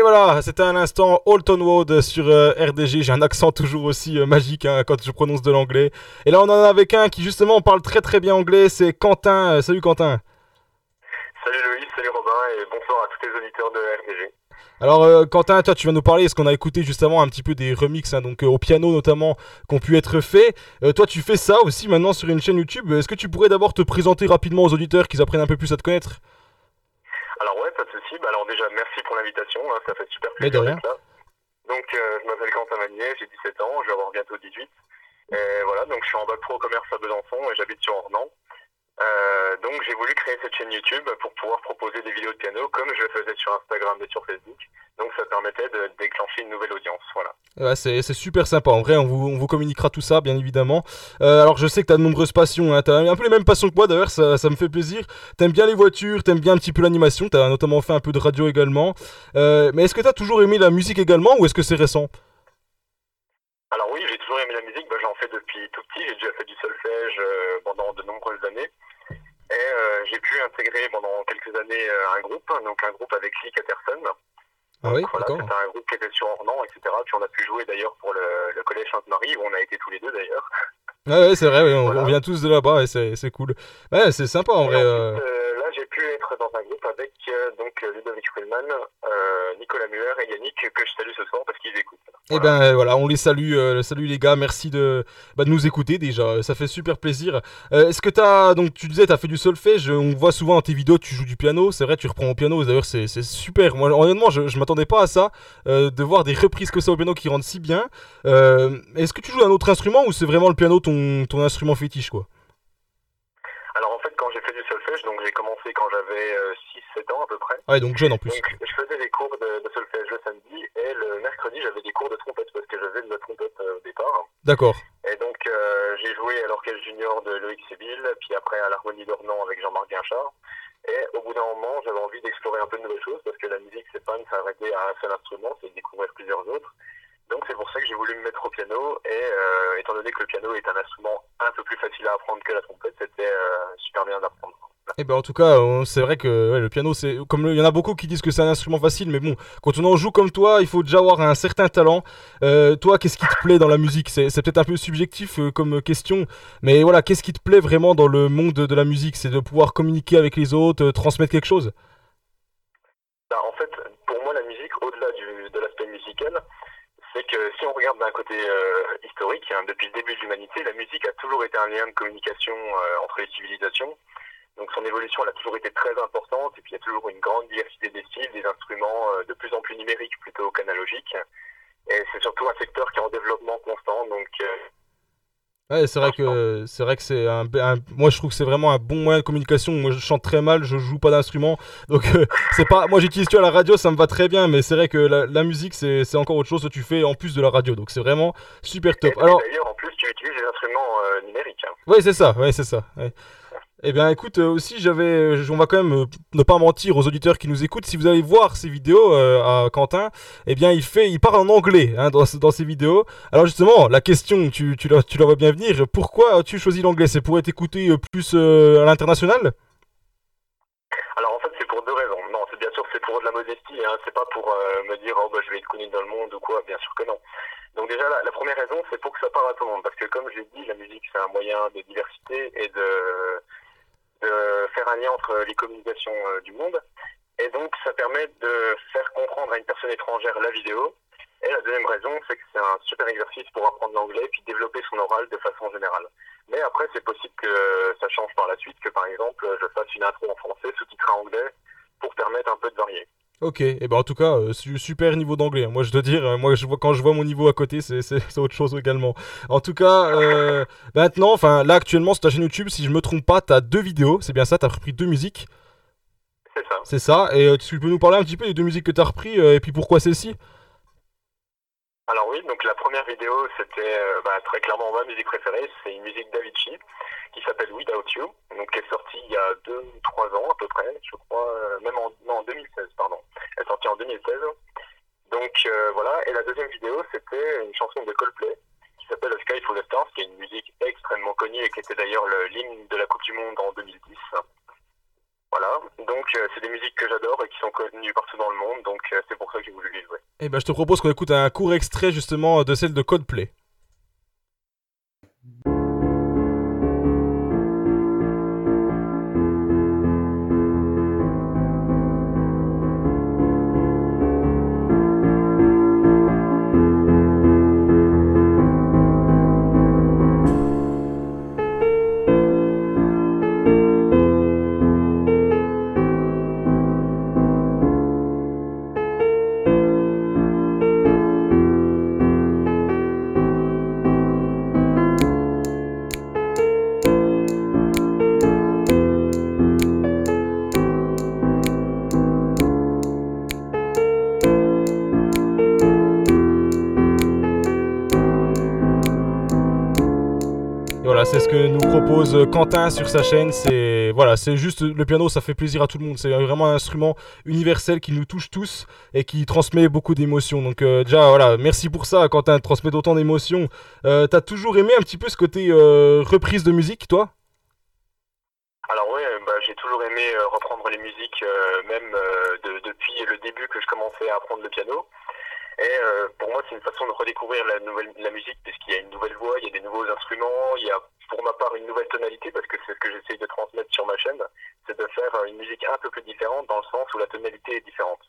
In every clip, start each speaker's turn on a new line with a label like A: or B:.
A: Et voilà, c'était un instant Alton Road sur euh, RDG. J'ai un accent toujours aussi euh, magique hein, quand je prononce de l'anglais. Et là, on en a avec un qui justement parle très très bien anglais. C'est Quentin. Euh, salut Quentin.
B: Salut Loïs, salut Robin et bonsoir à tous les auditeurs de RDG.
A: Alors Quentin, toi tu vas nous parler, ce qu'on a écouté juste avant un petit peu des remixes, hein, donc au piano notamment, qui ont pu être faits. toi tu fais ça aussi maintenant sur une chaîne YouTube. Est-ce que tu pourrais d'abord te présenter rapidement aux auditeurs qu'ils apprennent un peu plus à te connaître?
B: Alors déjà, merci pour l'invitation, hein, ça fait super plaisir d'être là. Donc euh, je m'appelle Quentin Magnier, j'ai 17 ans, je vais avoir bientôt 18. Et voilà, donc je suis en bac pro commerce à Besançon et j'habite sur Ornans. Euh, donc j'ai voulu créer cette chaîne YouTube pour pouvoir proposer des vidéos de piano comme je le faisais sur Instagram et sur Facebook. Donc ça permettait de déclencher une nouvelle audience. Voilà.
A: Ouais, c'est, super sympa. En vrai, on vous, on vous, communiquera tout ça, bien évidemment. Euh, alors je sais que tu as de nombreuses passions. Hein. Tu as un peu les mêmes passions que moi d'ailleurs, ça, ça me fait plaisir. T'aimes bien les voitures, t'aimes bien un petit peu l'animation. Tu as notamment fait un peu de radio également. Euh, mais est-ce que tu as toujours aimé la musique également ou est-ce que c'est récent?
B: Alors oui, j'ai toujours aimé la musique, bah, j'en fais depuis tout petit, j'ai déjà fait du solfège pendant de nombreuses années. Et euh, j'ai pu intégrer pendant quelques années euh, un groupe, donc un groupe avec Lee Catterson.
A: Ah oui,
B: voilà, C'était un groupe qui était sur Ornans, etc. Puis on a pu jouer d'ailleurs pour le, le Collège Sainte-Marie, où on a été tous les deux d'ailleurs.
A: Ah ouais, c'est vrai, on, vient tous de là-bas et c'est cool. Ouais, c'est sympa en vrai.
B: Euh. Être dans un groupe avec donc Ludovic Ruhlmann, Nicolas Muller et Yannick, que je salue ce soir parce qu'ils écoutent.
A: Et eh ben voilà, on les salue, salut les gars, merci de, bah, de nous écouter déjà, ça fait super plaisir. Est-ce que t'as, donc tu disais, t'as fait du solfège, on voit souvent dans tes vidéos, tu joues du piano, c'est vrai, tu reprends au piano, d'ailleurs c'est super. Moi honnêtement, je, je m'attendais pas à ça, de voir des reprises que ça au piano qui rendent si bien. Est-ce que tu joues un autre instrument ou c'est vraiment le piano ton, ton instrument fétiche quoi
B: Alors en fait, quand j'ai fait du donc j'ai commencé quand j'avais 6-7 ans à peu près.
A: Ouais, donc jeune en plus.
B: je faisais des cours de, de solfège le samedi et le mercredi j'avais des cours de trompette parce que j'avais de la trompette euh, au départ.
A: D'accord.
B: Et donc euh, j'ai joué à l'orchestre junior de Loïc Séville, puis après à l'harmonie d'Ornans avec Jean-Marc Guinchard. Et au bout d'un moment, j'avais envie d'explorer un peu de nouvelles choses parce que la musique, c'est pas de s'arrêter à un seul instrument, c'est de découvrir plusieurs autres. Donc c'est pour ça que j'ai voulu me mettre au piano et euh, étant donné que le piano est un instrument un peu plus facile à apprendre que la trompette, c'était super bien d'apprendre.
A: Eh ben en tout cas, c'est vrai que le piano, c'est comme il y en a beaucoup qui disent que c'est un instrument facile, mais bon, quand on en joue comme toi, il faut déjà avoir un certain talent. Euh, toi, qu'est-ce qui te plaît dans la musique? C'est peut-être un peu subjectif euh, comme question, mais voilà, qu'est-ce qui te plaît vraiment dans le monde de, la musique? C'est de pouvoir communiquer avec les autres, euh, transmettre quelque chose?
B: Bah, En fait, pour moi, la musique, au-delà de l'aspect musical, c'est que si on regarde d'un côté historique, hein, depuis le début de l'humanité, la musique a toujours été un lien de communication entre les civilisations. Donc son évolution elle a toujours été très importante et puis il y a toujours une grande diversité des styles, des instruments euh, de plus en plus numériques plutôt qu'analogiques. Et c'est surtout un secteur qui est en développement constant. Donc euh,
A: Ouais, c'est vrai que c'est vrai que c'est un, moi je trouve que c'est vraiment un bon moyen de communication. Moi je chante très mal, je joue pas d'instrument. Donc euh, c'est pas moi j'utilise tu à la radio, ça me va très bien mais c'est vrai que la, musique c'est encore autre chose que tu fais en plus de la radio. Donc c'est vraiment super top.
B: Alors d'ailleurs en plus tu utilises des instruments numériques. Hein.
A: Ouais, c'est ça. Ouais, c'est ça. Eh bien, écoute, euh, aussi, j'avais, euh, on va quand même euh, ne pas mentir aux auditeurs qui nous écoutent. Si vous allez voir ces vidéos à Quentin, eh bien, il fait, il parle en anglais hein, dans, dans ses vidéos. Alors justement, la question, tu, la, tu la vois bien venir. Pourquoi as-tu choisi l'anglais? C'est pour être écouté plus à l'international?
B: Alors en fait, c'est pour deux raisons. Non, c'est bien sûr, c'est pour de la modestie. Hein. C'est pas pour me dire, oh bah, je vais être connu dans le monde ou quoi. Bien sûr que non. Donc déjà, la, la première raison, c'est pour que ça parle à tout le monde. Parce que comme je l'ai dit, la musique, c'est un moyen de diversité et de de faire un lien entre les communications euh, du monde. Et donc, ça permet de faire comprendre à une personne étrangère la vidéo. Et la deuxième raison, c'est que c'est un super exercice pour apprendre l'anglais puis développer son oral de façon générale. Mais après, c'est possible que ça change par la suite, que par exemple, je fasse une intro en français sous-titrée anglais pour permettre un peu de varier.
A: Ok, et ben en tout cas, euh, super niveau d'anglais. Hein. Moi, je dois dire, euh, moi, je vois, quand je vois mon niveau à côté, c'est autre chose également. En tout cas, euh, maintenant, enfin, là, actuellement, sur ta chaîne YouTube, si je me trompe pas, t'as deux vidéos, c'est bien ça, t'as repris deux musiques?
B: C'est ça.
A: C'est ça, et tu peux nous parler un petit peu des deux musiques que t'as repris, et puis pourquoi celle-ci?
B: Alors oui, donc la première vidéo, c'était bah, très clairement ma musique préférée, c'est une musique d'Avicii qui s'appelle Without You, donc qui est sortie il y a deux ou trois ans à peu près, je crois, même en, non, en 2016, pardon. Elle est sortie en 2016. Donc euh, voilà, et la deuxième vidéo, c'était une chanson de Coldplay qui s'appelle Sky Full of Stars, qui est une musique extrêmement connue et qui était d'ailleurs l'hymne de la Coupe du Monde en 2010. Voilà, donc c'est des musiques que j'adore et qui sont connues partout dans le monde, donc c'est pour ça que j'ai voulu les jouer.
A: Eh ben je te propose qu'on écoute un court extrait justement de celle de Codeplay. c'est ce que nous propose Quentin sur sa chaîne. C'est voilà, c'est juste le piano, ça fait plaisir à tout le monde. C'est vraiment un instrument universel qui nous touche tous et qui transmet beaucoup d'émotions. Donc euh, déjà voilà, merci pour ça, Quentin, de transmettre autant d'émotions. Euh, T'as toujours aimé un petit peu ce côté euh, reprise de musique, toi?
B: Alors oui, bah, j'ai toujours aimé reprendre les musiques, même depuis le début que je commençais à apprendre le piano. Et euh, pour moi, c'est une façon de redécouvrir la, nouvelle, la musique, parce qu'il y a une nouvelle voix, il y a des nouveaux instruments, il y a pour ma part une nouvelle tonalité, parce que c'est ce que j'essaye de transmettre sur ma chaîne, c'est de faire une musique un peu plus différente, dans le sens où la tonalité est différente.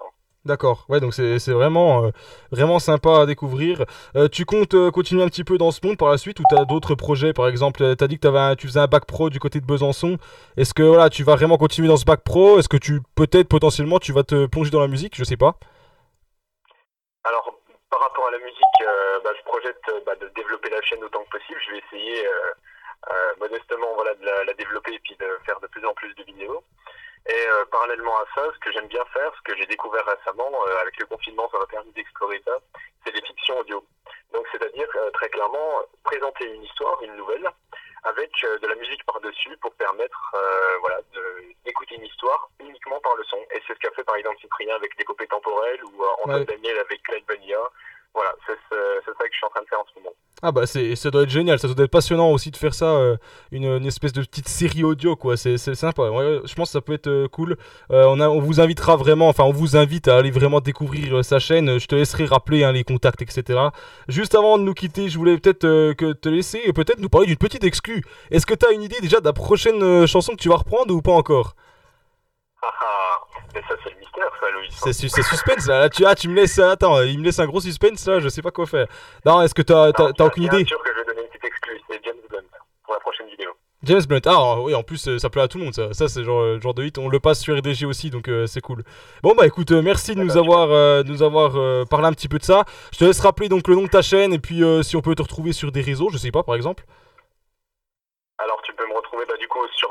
A: D'accord, ouais, donc c'est vraiment, euh, vraiment sympa à découvrir. Euh, tu comptes continuer un petit peu dans ce monde par la suite ou tu as d'autres projets Par exemple, tu as dit que avais tu faisais un bac pro du côté de Besançon. Est-ce que voilà, tu vas vraiment continuer dans ce bac pro? Est-ce que tu peut-être potentiellement tu vas te plonger dans la musique? Je sais pas.
B: À la musique, euh, bah, je projette euh, bah, de développer la chaîne autant que possible. Je vais essayer euh, modestement voilà, de la, développer et puis de faire de plus en plus de vidéos. Et parallèlement à ça, ce que j'aime bien faire, ce que j'ai découvert récemment, avec le confinement, ça m'a permis d'explorer ça, c'est des fictions audio. Donc c'est-à-dire très clairement présenter une histoire, une nouvelle, avec de la musique par-dessus pour permettre voilà, d'écouter une histoire uniquement par le son. Et c'est ce qu'a fait par exemple Cyprien avec l'épopée temporelle ou Antoine Daniel avec Clyde Vanilla. Voilà, c'est ça que je suis en train de faire en ce moment.
A: Ah bah c'est, ça doit être génial, ça doit être passionnant aussi de faire ça, euh, une, espèce de petite série audio quoi, c'est, sympa, je pense que ça peut être euh, cool. Euh, on, a, on vous invitera vraiment, enfin on vous invite à aller vraiment découvrir sa chaîne, je te laisserai rappeler hein, les contacts etc. Juste avant de nous quitter, je voulais peut-être que te laisser peut-être nous parler d'une petite exclue. Est-ce que tu as une idée déjà de la prochaine chanson que tu vas reprendre ou pas encore?
B: Ah, ah, mais ça, c'est le mystère, ça, Louis. C'est,
A: suspense, là. tu, ah, tu me laisses. Attends, il me laisse un gros suspense, là. Je sais pas quoi faire. Non, est-ce que t'as, as, aucune idée?
B: Bien sûr que je vais donner une petite exclue. C'est James Blunt pour la prochaine vidéo.
A: James Blunt, ah oui, en plus ça plaît à tout le monde, ça, ça c'est genre, genre de hit, on le passe sur RDG aussi, donc euh, c'est cool. Bon bah écoute, euh, merci de nous avoir, euh, nous avoir parlé un petit peu de ça. Je te laisse rappeler donc le nom de ta chaîne et puis si on peut te retrouver sur des réseaux, je sais pas par exemple.
B: Alors tu peux me retrouver bah, du coup sur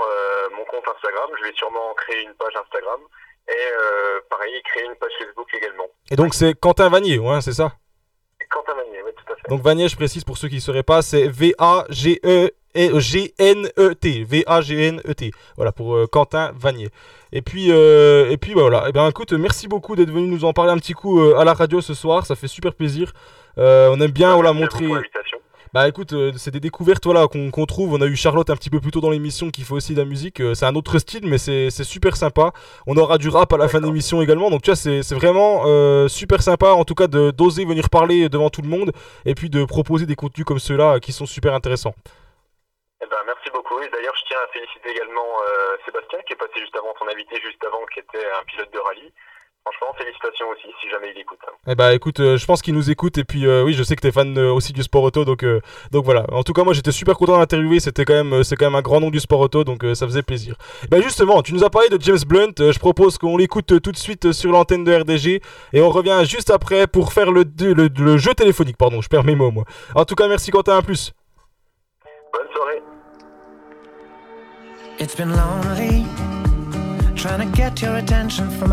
B: mon compte Instagram, je vais sûrement créer une page Instagram et euh, pareil, créer une page Facebook également.
A: Et donc c'est Quentin Vanier, ouais, c'est ça?
B: Quentin Vanier, oui, tout à fait.
A: Donc Vanier, je précise pour ceux qui ne sauraient pas, c'est V-A-G-E. G-N-E-T, V-A-G-N-E-T. Voilà pour euh, Quentin Vanier. Et puis, euh, et puis bah, voilà. Et eh bien écoute, merci beaucoup d'être venu nous en parler un petit coup à la radio ce soir. Ça fait super plaisir. on aime bien voilà, montrer. Bah écoute, euh, c'est des découvertes voilà, qu'on trouve. On a eu Charlotte un petit peu plus tôt dans l'émission qui fait aussi de la musique. Euh, c'est un autre style, mais c'est super sympa. On aura du rap à la fin de l'émission également. Donc tu vois, c'est vraiment euh, super sympa en tout cas d'oser venir parler devant tout le monde et puis de proposer des contenus comme ceux-là qui sont super intéressants.
B: Eh ben, merci beaucoup. Et d'ailleurs, je tiens à féliciter également Sébastien qui est passé juste avant, ton invité juste avant, qui était un pilote de rallye. Franchement, félicitations aussi, si jamais il écoute.
A: Eh bah écoute, euh, je pense qu'il nous écoute et puis euh, oui, je sais que t'es fan euh, aussi du sport auto, donc donc voilà. En tout cas, moi j'étais super content d'interviewer. C'était quand même c'est quand même un grand nom du sport auto, donc ça faisait plaisir. Bah justement, tu nous as parlé de James Blunt. je propose qu'on l'écoute tout de suite sur l'antenne de RDG et on revient juste après pour faire le, le, jeu téléphonique. Pardon, je perds mes mots moi. En tout cas, merci Quentin, à plus.
B: Bonne soirée.
C: It's been lonely trying to get your attention from a